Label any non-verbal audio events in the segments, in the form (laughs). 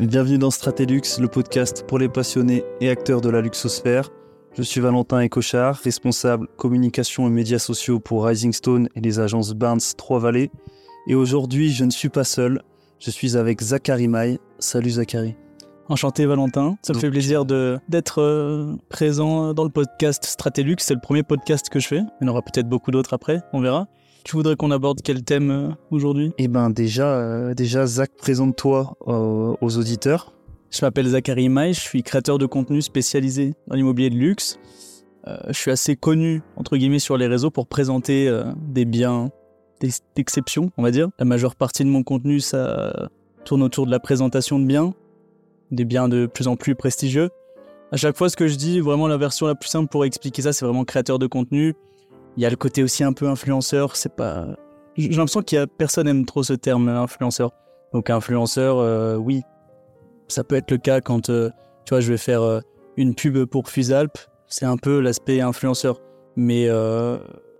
Bienvenue dans Stratelux, le podcast pour les passionnés et acteurs de la luxosphère. Je suis Valentin Ecochard, responsable communication et médias sociaux pour Rising Stone et les agences Barnes Trois-Vallées. Et aujourd'hui, je ne suis pas seul, je suis avec Zachary Maille. Salut Zachary. Enchanté Valentin, ça me fait plaisir d'être euh, présent dans le podcast Stratelux, c'est le premier podcast que je fais, il y en aura peut-être beaucoup d'autres après, on verra. Tu voudrais qu'on aborde quel thème euh, aujourd'hui? Eh ben déjà, euh, déjà Zach, présente-toi aux auditeurs. Je m'appelle Zachary Maille, je suis créateur de contenu spécialisé dans l'immobilier de luxe. je suis assez connu, entre guillemets, sur les réseaux pour présenter des biens d'exception, on va dire. La majeure partie de mon contenu, ça tourne autour de la présentation de biens, des biens de plus en plus prestigieux. À chaque fois, ce que je dis, vraiment la version la plus simple pour expliquer ça, c'est vraiment créateur de contenu. Il y a le côté aussi un peu influenceur. C'est pas. J'ai l'impression qu'il y a personne aime trop ce terme influenceur. Donc influenceur, euh, oui, ça peut être le cas quand euh, tu vois, je vais faire euh, une pub pour Fusalp. C'est un peu l'aspect influenceur, mais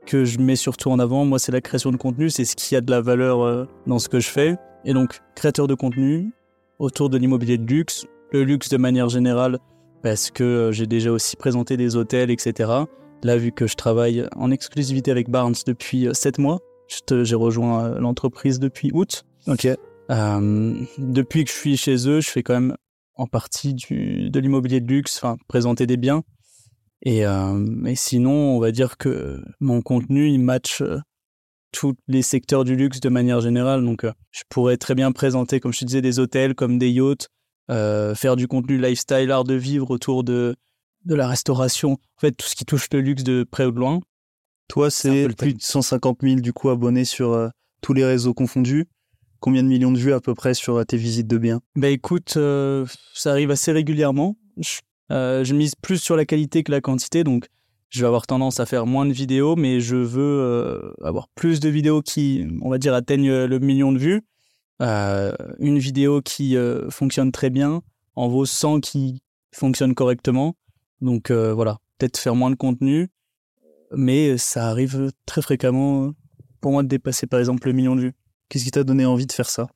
que je mets surtout en avant, moi, c'est la création de contenu. C'est ce qui a de la valeur dans ce que je fais. Et donc, créateur de contenu, autour de l'immobilier de luxe, le luxe de manière générale, parce que j'ai déjà aussi présenté des hôtels, etc. Là, vu que je travaille en exclusivité avec Barnes depuis 7 euh, mois, j'ai rejoint euh, l'entreprise depuis août. Ok. depuis que je suis chez eux, je fais quand même en partie du, de l'immobilier de luxe, enfin, présenter des biens. Et, et, sinon, on va dire que mon contenu, il match tous les secteurs du luxe de manière générale. Donc, euh, je pourrais très bien présenter, comme je te disais, des hôtels comme des yachts, euh, faire du contenu lifestyle, art de vivre autour de, de la restauration. En fait, tout ce qui touche le luxe de près ou de loin. Toi, c'est plus de 150 000 du coup abonnés sur euh, tous les réseaux confondus. Combien de millions de vues à peu près sur tes visites de biens? Bah écoute, ça arrive assez régulièrement. Je, je, mise plus sur la qualité que la quantité, donc je vais avoir tendance à faire moins de vidéos, mais je veux euh, avoir plus de vidéos qui, on va dire, atteignent le million de vues. Euh, une vidéo qui euh, fonctionne très bien en vaut 100 qui fonctionnent correctement. Donc voilà, peut-être faire moins de contenu, mais ça arrive très fréquemment pour moi de dépasser par exemple le million de vues. Qu'est-ce qui t'a donné envie de faire ça?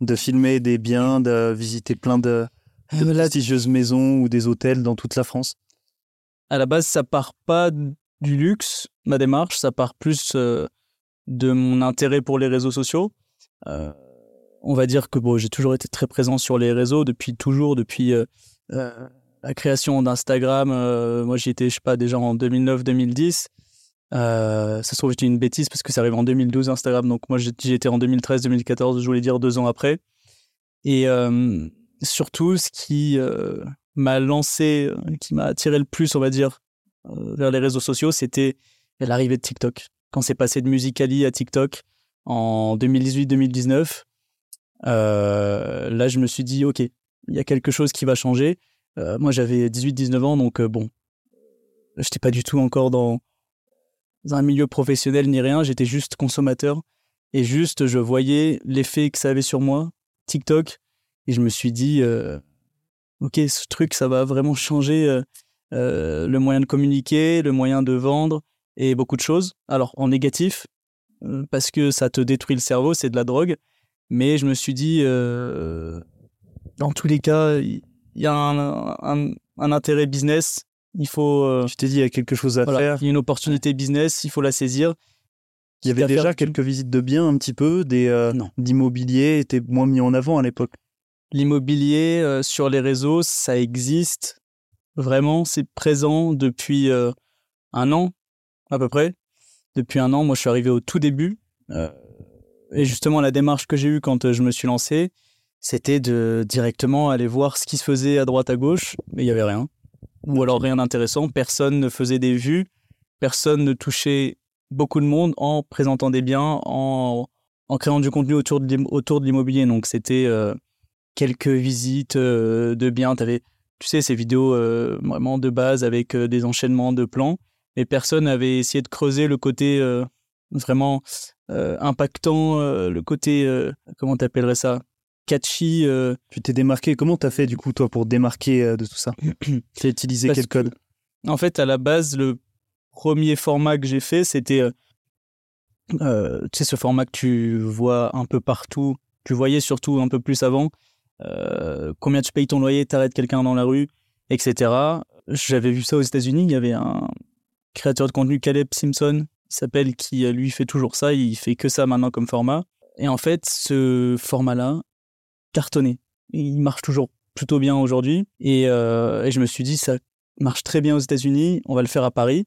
De filmer des biens, de visiter plein de, de prestigieuses maisons ou des hôtels dans toute la France? À la base, ça part pas du luxe, ma démarche, ça part plus euh, de mon intérêt pour les réseaux sociaux. Euh, on va dire que bon, j'ai toujours été très présent sur les réseaux depuis toujours, depuis euh, la création d'Instagram. moi, j'y étais, je sais pas, déjà en 2009-2010. ça se trouve, j'étais une bêtise parce que ça arrive en 2012 Instagram. Donc moi, j'y étais en 2013-2014, je voulais dire deux ans après. Et surtout, ce qui m'a lancé, euh, qui m'a attiré le plus, on va dire, euh, vers les réseaux sociaux, c'était l'arrivée de TikTok. Quand c'est passé de Musicali à TikTok en 2018-2019, euh, là, je me suis dit, OK, il y a quelque chose qui va changer. Moi, j'avais 18-19 ans, donc bon, je n'étais pas du tout encore dans un milieu professionnel ni rien, j'étais juste consommateur. Et juste, je voyais l'effet que ça avait sur moi, TikTok, et je me suis dit, ok, ce truc, ça va vraiment changer euh, euh, le moyen de communiquer, le moyen de vendre et beaucoup de choses. Alors en négatif, euh, parce que ça te détruit le cerveau, c'est de la drogue. Mais je me suis dit, dans tous les cas, y a un, intérêt business. Il faut. tu t'es dit, il y a quelque chose à faire. Il y a une opportunité business, il faut la saisir. Il y avait déjà quelques visites de biens un petit peu, des d'immobilier étaient moins mis en avant à l'époque. L'immobilier euh, sur les réseaux, ça existe vraiment, c'est présent depuis euh, un an à peu près. Depuis un an, moi je suis arrivé au tout début. Euh, et justement, la démarche que j'ai eue quand je me suis lancé, c'était de directement aller voir ce qui se faisait à droite à gauche, mais il n'y avait rien. Ou alors rien d'intéressant, personne ne faisait des vues, personne ne touchait beaucoup de monde en présentant des biens, en, en créant du contenu autour de l'immobilier. Donc c'était quelques visites euh, de biens. Tu avais, tu sais, ces vidéos euh, vraiment de base avec euh, des enchaînements de plans. Et personne n'avait essayé de creuser le côté vraiment impactant, le côté, comment t'appellerais ça? Catchy. Tu t'es démarqué. Comment t'as fait, du coup, toi, pour démarquer de tout ça? (clears throat) Tu as utilisé quel code? En fait, à la base, le premier format que j'ai fait, c'était. tu sais, ce format que tu vois un peu partout, tu voyais surtout un peu plus avant, euh, combien tu payes ton loyer, t'arrêtes quelqu'un dans la rue, etc. J'avais vu ça aux États-Unis. Il y avait un créateur de contenu, Caleb Simpson, il s'appelle, qui euh, lui fait toujours ça. Il fait que ça maintenant comme format. Et en fait, ce format-là, cartonné. Il marche toujours plutôt bien aujourd'hui. Et, et, je me suis dit, ça marche très bien aux États-Unis. On va le faire à Paris,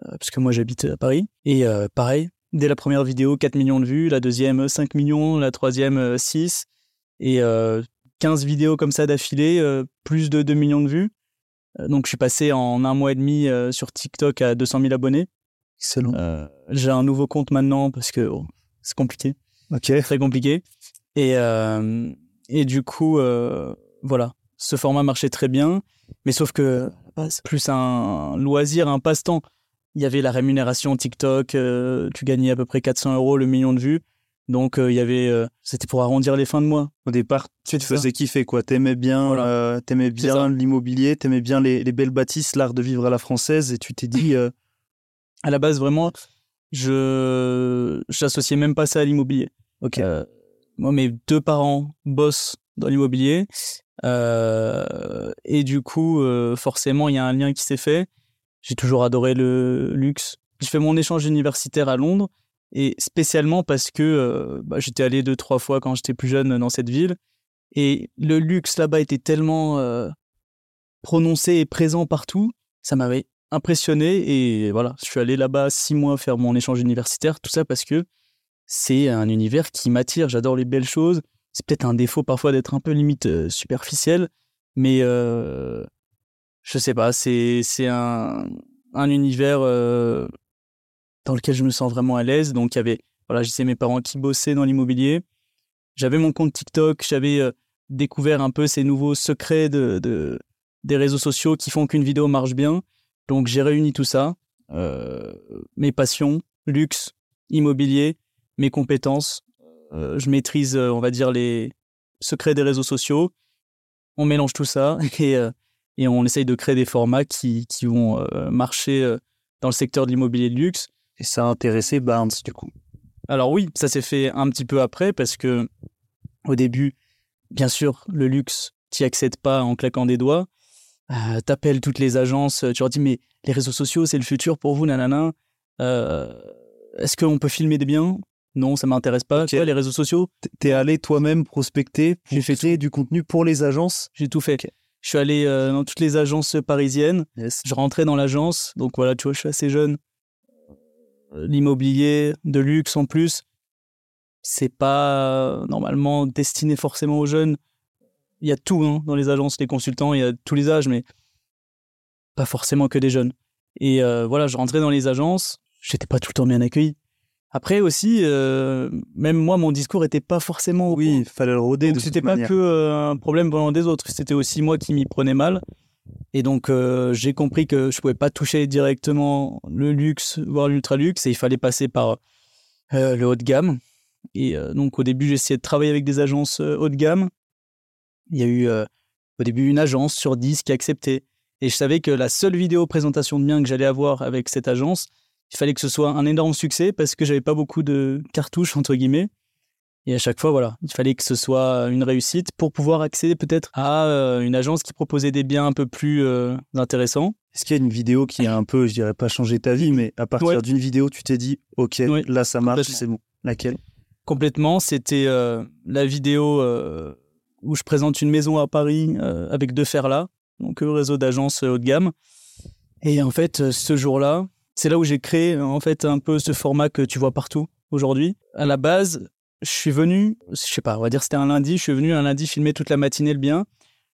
parce que moi j'habite à Paris. Et pareil, dès la première vidéo, 4 millions de vues, la deuxième, 5 millions, la troisième, 6. Et 15 vidéos comme ça d'affilée, euh, plus de 2 millions de vues. Euh, donc je suis passé en un mois et demi euh, sur TikTok à 200 000 abonnés. Excellent. J'ai un nouveau compte maintenant parce que oh, c'est compliqué. Ok. Très compliqué. Et, et du coup, voilà, ce format marchait très bien. Mais sauf que c'est plus un loisir, un passe-temps. Il y avait la rémunération TikTok, tu gagnais à peu près 400 euros le million de vues. Donc euh, il y avait, euh, c'était pour arrondir les fins de mois. Au départ, tu te faisais kiffer quoi. T'aimais bien, euh, t'aimais bien l'immobilier, t'aimais bien les, belles bâtisses, l'art de vivre à la française, et tu t'es dit. À la base, vraiment, je j'associais même pas ça à l'immobilier. Ok. Moi, mes deux parents bossent dans l'immobilier, et du coup, forcément, il y a un lien qui s'est fait. J'ai toujours adoré le luxe. J'ai fait mon échange universitaire à Londres et spécialement parce que euh, bah, j'étais allé deux, trois fois quand j'étais plus jeune dans cette ville. Et le luxe là-bas était tellement euh, prononcé et présent partout, ça m'avait impressionné. Et voilà, je suis allé là-bas six mois faire mon échange universitaire, tout ça parce que c'est un univers qui m'attire. J'adore les belles choses. C'est peut-être un défaut parfois d'être un peu limite euh, superficiel, mais je sais pas, c'est un, un univers dans lequel je me sens vraiment à l'aise. Donc, il y avait, voilà, j'ai mes parents qui bossaient dans l'immobilier. J'avais mon compte TikTok, j'avais euh, découvert un peu ces nouveaux secrets de, de, des réseaux sociaux qui font qu'une vidéo marche bien. Donc, j'ai réuni tout ça, euh, mes passions, luxe, immobilier, mes compétences. Euh, je maîtrise, on va dire, les secrets des réseaux sociaux. On mélange tout ça (laughs) et, et on essaye de créer des formats qui, qui vont marcher dans le secteur de l'immobilier de luxe et ça a intéressé Barnes, du coup. Alors oui, ça s'est fait un petit peu après parce que au début, bien sûr, le luxe, t'y accèdes pas en claquant des doigts. Euh, T'appelles toutes les agences, tu leur dis mais les réseaux sociaux, c'est le futur pour vous, nanana. Euh, Est-ce qu'on peut filmer des biens? Non, ça m'intéresse pas. Okay. les réseaux sociaux? T'es allé toi-même prospecter J'ai fait créer du contenu pour les agences? J'ai tout fait. Je suis allé euh, dans toutes les agences parisiennes. Je rentrais dans l'agence, donc voilà, tu vois, je suis assez jeune l'immobilier de luxe en plus, c'est pas normalement destiné forcément aux jeunes. Il y a tout hein, dans les agences, les consultants, il y a tous les âges, mais pas forcément que des jeunes. Et euh, voilà, je rentrais dans les agences, j'étais pas tout le temps bien accueilli. Après aussi, euh, même moi, mon discours était pas forcément. Oui, il fallait le rôder. C'était pas que euh, un problème venant des autres, c'était aussi moi qui m'y prenais mal. Et donc, euh, j'ai compris que je pouvais pas toucher directement le luxe, voire l'ultra luxe, et il fallait passer par le haut de gamme. Et donc, au début, j'ai essayé de travailler avec des agences haut de gamme. Il y a eu au début une agence sur 10 qui acceptait. Et je savais que la seule vidéo présentation de biens que j'allais avoir avec cette agence, il fallait que ce soit un énorme succès parce que j'avais pas beaucoup de cartouches, entre guillemets. Et à chaque fois, voilà, il fallait que ce soit une réussite pour pouvoir accéder peut-être à euh, une agence qui proposait des biens un peu plus euh, intéressants. Est-ce qu'il y a une vidéo qui a un peu, je dirais pas changé ta vie, mais à partir d'une vidéo, tu t'es dit, ok, là ça marche, c'est bon. Laquelle? Complètement, c'était euh, la vidéo où je présente une maison à Paris avec deux là, donc réseau d'agences haut de gamme. Et en fait, ce jour-là, c'est là où j'ai créé en fait un peu ce format que tu vois partout aujourd'hui. À la base, je suis venu, je sais pas, on va dire c'était un lundi, je suis venu un lundi filmer toute la matinée le bien.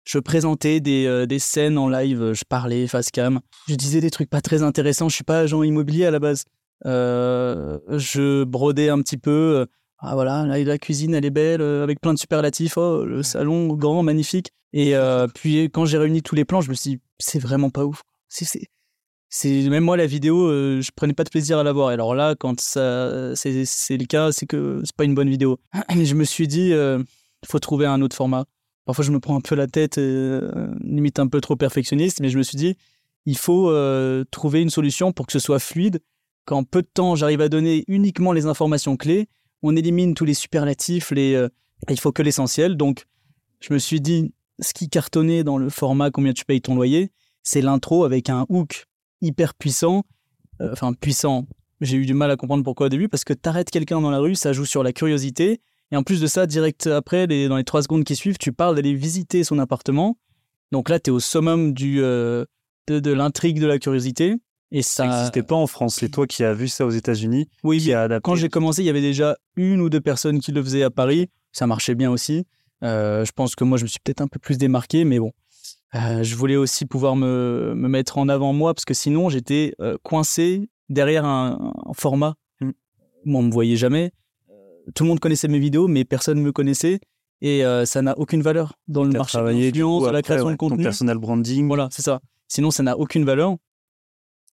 Je présentais des, euh, des scènes en live, je parlais face cam, je disais des trucs pas très intéressants, je suis pas agent immobilier à la base. Euh, je brodais un petit peu, ah voilà, là, la cuisine elle est belle, euh, avec plein de superlatifs, oh, le salon grand, magnifique. Et puis quand j'ai réuni tous les plans, je me suis dit, c'est vraiment pas ouf. C'est c'est même moi la vidéo euh, je prenais pas de plaisir à la voir. Alors là quand ça c'est le cas c'est que c'est pas une bonne vidéo. (clears throat) Je me suis dit euh, faut trouver un autre format. Parfois je me prends un peu la tête euh, limite un peu trop perfectionniste mais je me suis dit il faut trouver une solution pour que ce soit fluide. Qu'en peu de temps j'arrive à donner uniquement les informations clés on élimine tous les superlatifs les il faut que l'essentiel. Donc je me suis dit, ce qui cartonnait dans le format combien tu payes ton loyer, c'est l'intro avec un hook hyper puissant. Euh, enfin, puissant. J'ai eu du mal à comprendre pourquoi au début, parce que t'arrêtes quelqu'un dans la rue, ça joue sur la curiosité. Et en plus de ça, direct après, dans les trois secondes qui suivent, tu parles d'aller visiter son appartement. Donc là, tu es au summum du, euh, de, l'intrigue de la curiosité. Et ça n'existait pas en France. C'est toi qui as vu ça aux États-Unis. Oui, quand j'ai commencé, il y avait déjà une ou deux personnes qui le faisaient à Paris. Ça marchait bien aussi. Euh, je pense que moi, je me suis peut-être un peu plus démarqué, mais bon. Euh, je voulais aussi pouvoir me, me, mettre en avant moi, parce que sinon, j'étais coincé derrière un, format. Mmh. Moi, on me voyait jamais. Tout le monde connaissait mes vidéos, mais personne ne me connaissait et euh, ça n'a aucune valeur dans le marché de la création de contenu. Ton personal branding. Voilà, c'est ça. Sinon, ça n'a aucune valeur.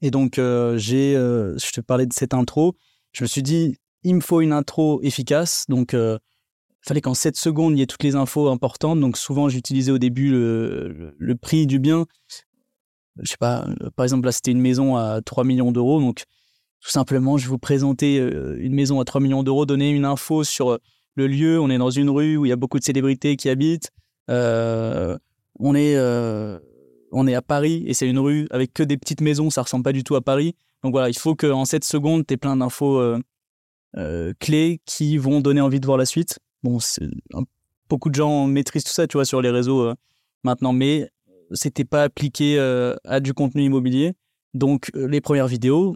Et donc, euh, j'ai, euh, je te parlais de cette intro. Je me suis dit, il me faut une intro efficace. Donc, fallait qu'en 7 secondes, il y ait toutes les infos importantes. Donc, souvent, j'utilisais au début le, le, prix du bien. Je sais pas, par exemple, là, c'était une maison à 3 millions d'euros. Donc, tout simplement, je vous présenter une maison à 3 millions d'euros, donner une info sur le lieu, on est dans une rue où il y a beaucoup de célébrités qui habitent. Euh, on, est, euh, on est à Paris et c'est une rue avec que des petites maisons, ça ressemble pas du tout à Paris. Donc voilà, il faut qu'en 7 secondes, tu aies plein d'infos euh, clés qui vont donner envie de voir la suite. Bon, beaucoup de gens maîtrisent tout ça, tu vois, sur les réseaux maintenant, mais c'était pas appliqué à du contenu immobilier. Donc les premières vidéos,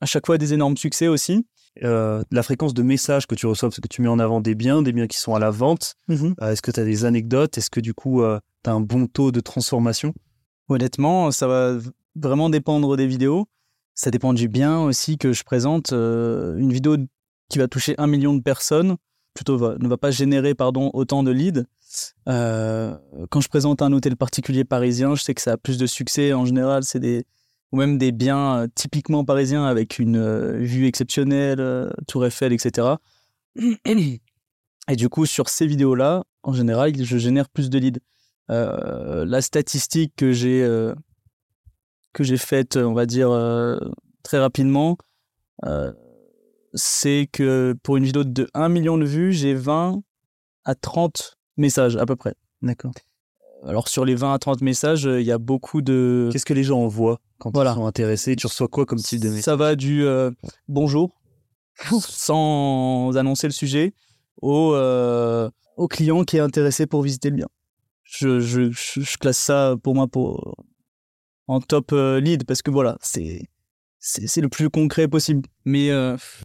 à chaque fois des énormes succès aussi. Euh, la fréquence de messages que tu reçois, parce que tu mets en avant des biens, des biens qui sont à la vente. Mmh euh, est-ce que tu as des anecdotes? Est-ce que du coup, euh, tu as un bon taux de transformation? Honnêtement, ça va vraiment dépendre des vidéos. Ça dépend du bien aussi que je présente. une vidéo qui va toucher un million de personnes, plutôt ne va pas générer pardon, autant de leads. quand je présente un hôtel particulier parisien, je sais que ça a plus de succès. En général, c'est des, ou même des biens euh, typiquement parisiens avec une euh, vue exceptionnelle, euh, Tour Eiffel, etc. Et du coup, sur ces vidéos-là, en général, je génère plus de leads. la statistique que j'ai que j'ai faite, on va dire très rapidement, c'est que pour une vidéo de 1 million de vues, j'ai 20 à 30 messages à peu près. D'accord. Alors sur les 20 à 30 messages, il y a beaucoup de... Qu'est-ce que les gens envoient quand ils sont intéressés? Tu reçois quoi comme type de message? Ça va du euh, bonjour, sans annoncer le sujet, au, euh, au client qui est intéressé pour visiter le bien. Je, je, je, classe ça pour moi pour, en top euh, lead parce que voilà, c'est c'est le plus concret possible. Mais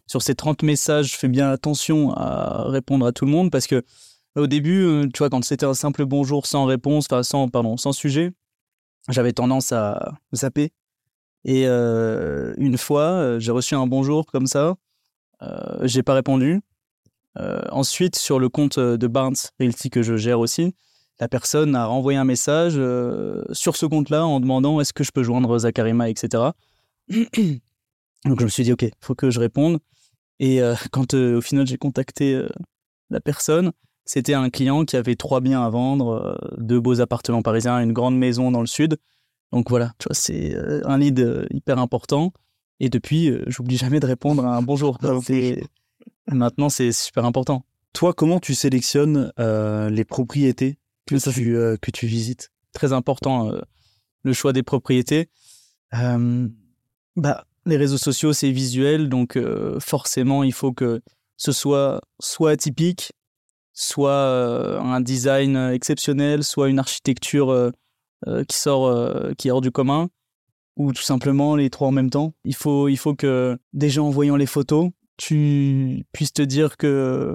sur ces 30 messages, je fais bien attention à répondre à tout le monde parce que au début, euh, tu vois, quand c'était un simple bonjour sans réponse, sans, pardon, sans sujet, j'avais tendance à zapper. Et euh, une fois, euh, j'ai reçu un bonjour comme ça, euh, j'ai pas répondu. ensuite, sur le compte de Barnes Realty que je gère aussi, la personne a renvoyé un message sur ce compte-là en demandant est-ce que je peux joindre Zakarima, etc. (clears throat) Donc je me suis dit ok, faut que je réponde. Et (laughs) quand au final j'ai contacté la personne, c'était un client qui avait trois biens à vendre, euh, deux beaux appartements parisiens, une grande maison dans le sud. Donc voilà, tu vois, c'est euh, un lead euh, hyper important. Et depuis, j'oublie jamais de répondre à un bonjour. (laughs) Maintenant, c'est super important. Toi, comment tu sélectionnes les propriétés que, tu, que tu visites? Très important, le choix des propriétés. Bah, les réseaux sociaux, c'est visuel, donc forcément, il faut que ce soit soit atypique, soit euh, un design exceptionnel, soit une architecture euh, euh, qui sort, qui est hors du commun, ou tout simplement les trois en même temps. Il faut, il faut que déjà en voyant les photos, tu puisses te dire que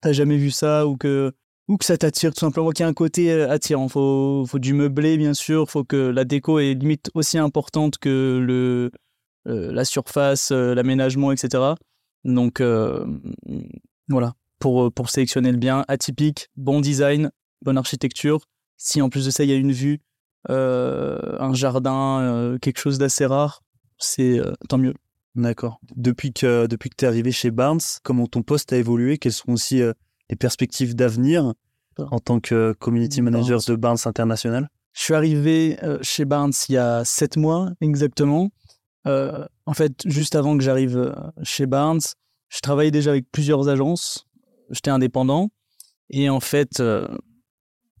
t'as jamais vu ça ou que ou que ça t'attire tout simplement qu'il y a un côté attirant faut faut du meublé bien sûr faut que la déco est limite aussi importante que le la surface l'aménagement etc donc voilà pour, euh, pour sélectionner le bien. Atypique, bon design, bonne architecture. Si en plus de ça, il y a une vue, euh, un jardin, euh, quelque chose d'assez rare, c'est tant mieux. D'accord. Depuis que, depuis que tu es arrivé chez Barnes, comment ton poste a évolué? Quelles sont aussi les perspectives d'avenir en tant que community manager de Barnes International? Je suis arrivé chez Barnes il y a sept mois exactement. En fait, juste avant que j'arrive chez Barnes, je travaillais déjà avec plusieurs agences. J'étais indépendant. Et en fait, euh,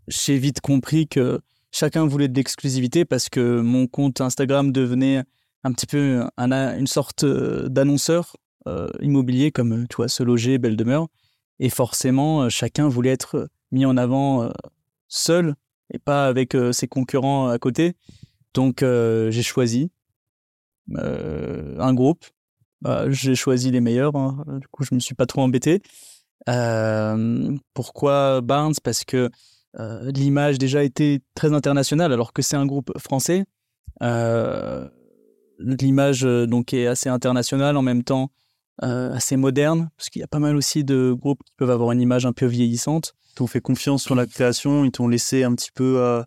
j'ai vite compris que chacun voulait de l'exclusivité parce que mon compte Instagram devenait un petit peu une sorte euh, d'annonceur euh, immobilier comme tu vois se loger belle demeure. Et forcément chacun voulait être mis en avant seul et pas avec ses concurrents à côté. Donc j'ai choisi un groupe bah, j'ai choisi les meilleurs hein. du coup je me suis pas trop embêté pourquoi Barnes? Parce que euh, l'image déjà été très internationale alors que c'est un groupe français. Euh, l'image euh, donc est assez internationale en même temps assez moderne parce qu'il y a pas mal aussi de groupes qui peuvent avoir une image un peu vieillissante. Ils t'ont fait confiance sur la création, ils t'ont laissé un petit peu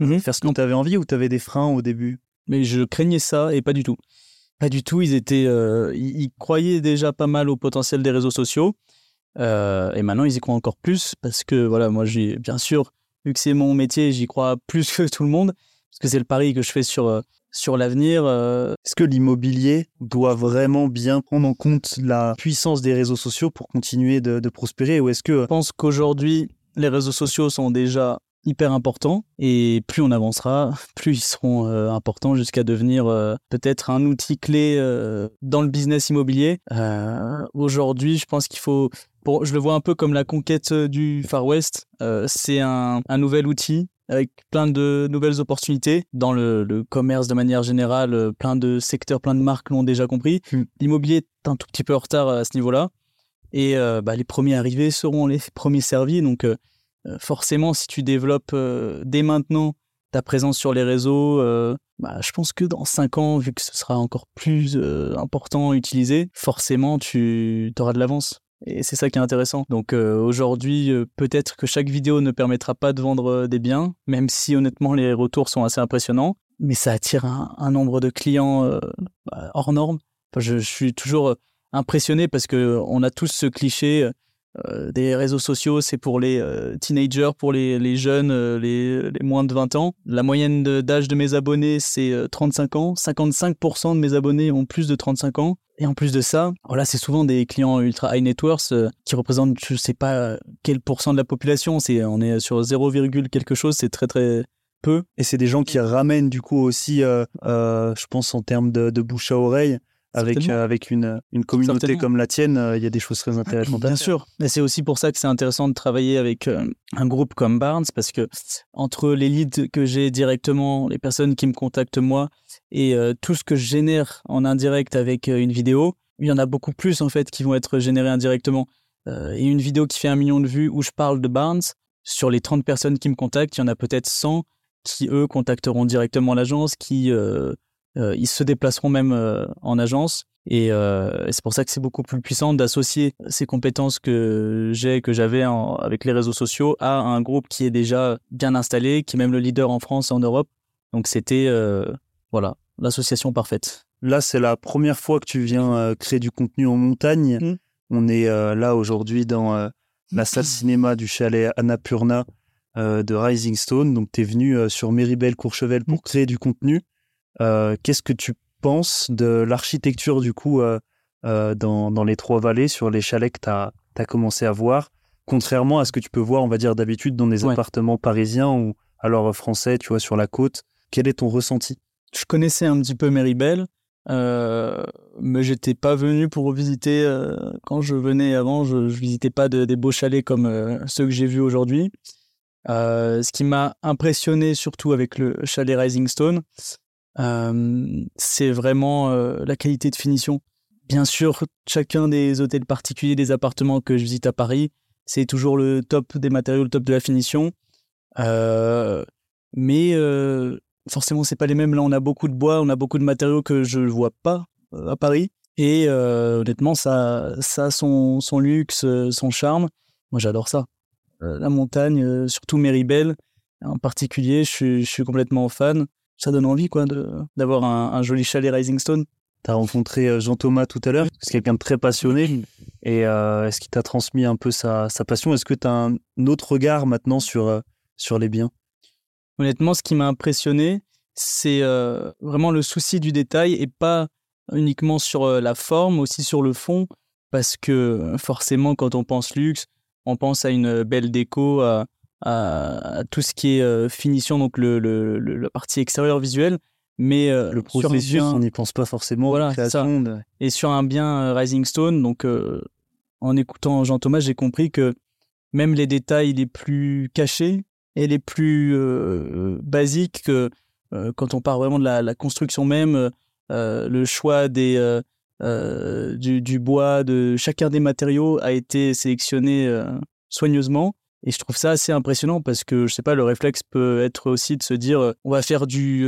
mhm. faire ce que tu avais envie ou tu avais des freins au début? Mais je craignais ça et pas du tout. Pas du tout, ils étaient, ils, croyaient déjà pas mal au potentiel des réseaux sociaux. Euh, et maintenant, ils y croient encore plus parce que, voilà, moi, j'ai bien sûr, vu que c'est mon métier, j'y crois plus que tout le monde parce que c'est le pari que je fais sur, euh, sur l'avenir. Euh. Est-ce que l'immobilier doit vraiment bien prendre en compte la puissance des réseaux sociaux pour continuer de, de prospérer ou est-ce que... Je pense qu'aujourd'hui, les réseaux sociaux sont déjà hyper importants et plus on avancera, (laughs) plus ils seront importants jusqu'à devenir peut-être un outil clé dans le business immobilier. Aujourd'hui, je pense qu'il faut je le vois un peu comme la conquête euh, du Far West. Euh, c'est un, nouvel outil avec plein de nouvelles opportunités dans le, commerce de manière générale. Euh, plein de secteurs, plein de marques l'ont déjà compris. Hmm. L'immobilier est un tout petit peu en retard à ce niveau-là. Et bah, les premiers arrivés seront les premiers servis. Donc forcément, si tu développes dès maintenant ta présence sur les réseaux, bah, je pense que dans 5 ans, vu que ce sera encore plus important à utiliser, forcément, tu auras de l'avance. Et c'est ça qui est intéressant. Donc euh, aujourd'hui, euh, peut-être que chaque vidéo ne permettra pas de vendre euh, des biens, même si honnêtement les retours sont assez impressionnants, mais ça attire un, nombre de clients bah, hors norme. je, suis toujours impressionné parce que on a tous ce cliché euh, des réseaux sociaux, c'est pour les euh, teenagers, pour les, les jeunes, euh, les, les, moins de 20 ans. La moyenne d'âge de, mes abonnés, c'est 35 ans. 55% de mes abonnés ont plus de 35 ans. Et en plus de ça, voilà, c'est souvent des clients ultra high net worth qui représentent, je sais pas quel pourcent de la population. C'est, on est sur 0, quelque chose. C'est très très peu. Et c'est des gens qui ramènent du coup aussi, je pense en termes de, de bouche à oreille, avec, euh, avec une, une communauté comme la tienne, euh, il y a des choses très intéressantes. Bien sûr. Et c'est aussi pour ça que c'est intéressant de travailler avec euh, un groupe comme Barnes, parce que entre les leads que j'ai directement, les personnes qui me contactent moi, et tout ce que je génère en indirect avec une vidéo, il y en a beaucoup plus en fait qui vont être générés indirectement. et une vidéo qui fait un million de vues où je parle de Barnes, sur les 30 personnes qui me contactent, il y en a peut-être 100 qui, eux, contacteront directement l'agence, qui ils se déplaceront même euh, en agence. Euh, et, c'est pour ça que c'est beaucoup plus puissant d'associer ces compétences que j'ai, que j'avais avec les réseaux sociaux, à un groupe qui est déjà bien installé, qui est même le leader en France et en Europe. Donc c'était voilà l'association parfaite. Là, c'est la première fois que tu viens créer du contenu en montagne. Mmh. On est là aujourd'hui dans la salle cinéma du chalet Annapurna de Rising Stone. Donc, tu es venu sur Méribel Courchevel pour mmh. créer du contenu. Euh, qu'est-ce que tu penses de l'architecture du coup euh, euh, dans, dans, les trois vallées sur les chalets que tu as, commencé à voir, contrairement à ce que tu peux voir, on va dire d'habitude dans des appartements parisiens ou alors français, tu vois, sur la côte. Quel est ton ressenti? Je connaissais un petit peu Méribel, euh, mais j'étais pas venu pour visiter. quand je venais avant, je, ne visitais pas des beaux chalets comme ceux que j'ai vus aujourd'hui. ce qui m'a impressionné surtout avec le chalet Rising Stone, c'est vraiment la qualité de finition. Bien sûr, chacun des hôtels particuliers, des appartements que je visite à Paris, c'est toujours le top des matériaux, le top de la finition. mais forcément, c'est pas les mêmes. Là, on a beaucoup de bois, on a beaucoup de matériaux que je ne vois pas à Paris. Et honnêtement, ça, ça a son, son luxe, son charme. Moi, j'adore ça. la montagne, surtout Méribel en particulier, je suis complètement fan ça donne envie quoi d'avoir un, joli chalet Rising Stone. Tu as rencontré euh, Jean-Thomas tout à l'heure, c'est quelqu'un de très passionné. Et euh, est-ce qu'il t'a transmis un peu sa, passion? Est-ce que tu as un autre regard maintenant sur, euh, sur les biens? Honnêtement, ce qui m'a impressionné, c'est vraiment le souci du détail et pas uniquement sur la forme, aussi sur le fond. Parce que forcément, quand on pense luxe, on pense à une belle déco, à, à, tout ce qui est finition, donc le, le, la partie extérieure visuelle. Mais le processus, on n'y pense pas forcément. Voilà. Et sur un bien Rising Stone, donc en écoutant Jean Thomas, j'ai compris que même les détails les plus cachés et les plus basiques, que quand on parle vraiment de la, la construction même, le choix des euh, du, du, bois, de chacun des matériaux a été sélectionné euh, soigneusement. Et je trouve ça assez impressionnant parce que, je sais pas, le réflexe peut être aussi de se dire euh, on va faire du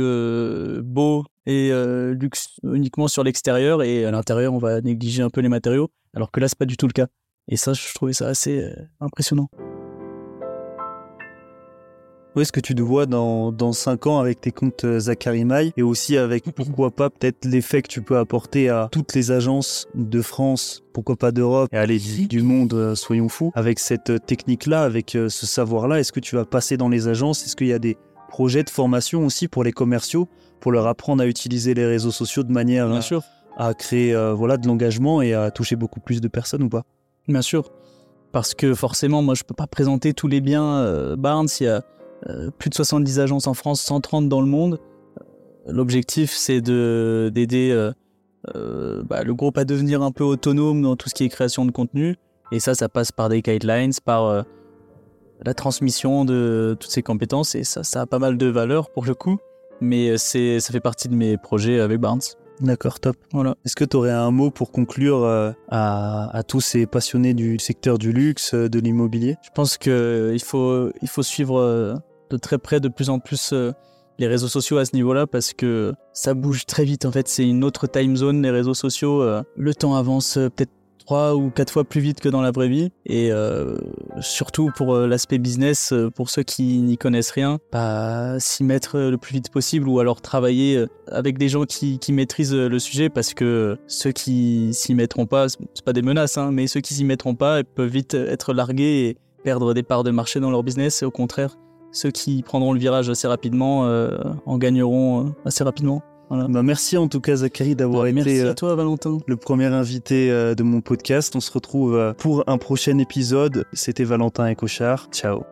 beau et luxe uniquement sur l'extérieur et à l'intérieur, on va négliger un peu les matériaux. Alors que là, c'est pas du tout le cas. Et ça, je trouvais ça assez impressionnant. Où est-ce que tu te vois dans, dans 5 ans avec tes comptes euh, Zachary Maille et aussi avec, (laughs) pourquoi pas, peut-être l'effet que tu peux apporter à toutes les agences de France, pourquoi pas d'Europe et aller du, monde, euh, soyons fous, avec cette euh, technique-là, avec ce savoir-là, est-ce que tu vas passer dans les agences? Est-ce qu'il y a des projets de formation aussi pour les commerciaux, pour leur apprendre à utiliser les réseaux sociaux de manière Bien sûr. à créer voilà, de l'engagement et à toucher beaucoup plus de personnes ou pas? Bien sûr. Parce que forcément, moi, je peux pas présenter tous les biens Barnes. Il y a plus de 70 agences en France, 130 dans le monde. Euh, l'objectif, c'est d'aider euh, bah, le groupe à devenir un peu autonome dans tout ce qui est création de contenu. Et ça, ça passe par des guidelines, par la transmission de toutes ces compétences. Et ça, ça a pas mal de valeur pour le coup. Mais ça fait partie de mes projets avec Barnes. D'accord, top. Voilà. Est-ce que tu aurais un mot pour conclure à, à, tous ces passionnés du secteur du luxe, de l'immobilier? Je pense qu'il faut, il faut suivre de très près de plus en plus euh, les réseaux sociaux à ce niveau-là parce que ça bouge très vite. En fait, c'est une autre time zone, les réseaux sociaux. Euh, le temps avance euh, peut-être trois ou quatre fois plus vite que dans la vraie vie. Et surtout pour l'aspect business, pour ceux qui n'y connaissent rien, bah, s'y mettre le plus vite possible ou alors travailler avec des gens qui, qui maîtrisent le sujet parce que ceux qui s'y mettront pas, c'est pas des menaces, hein, mais ceux qui s'y mettront pas peuvent vite être largués et perdre des parts de marché dans leur business. Et au contraire, ceux qui prendront le virage assez rapidement euh, en gagneront euh, assez rapidement. Bah, merci en tout cas Zachary d'avoir bah, été merci à toi, Valentin. le premier invité euh, de mon podcast. On se retrouve pour un prochain épisode. C'était Valentin et Cochard. Ciao.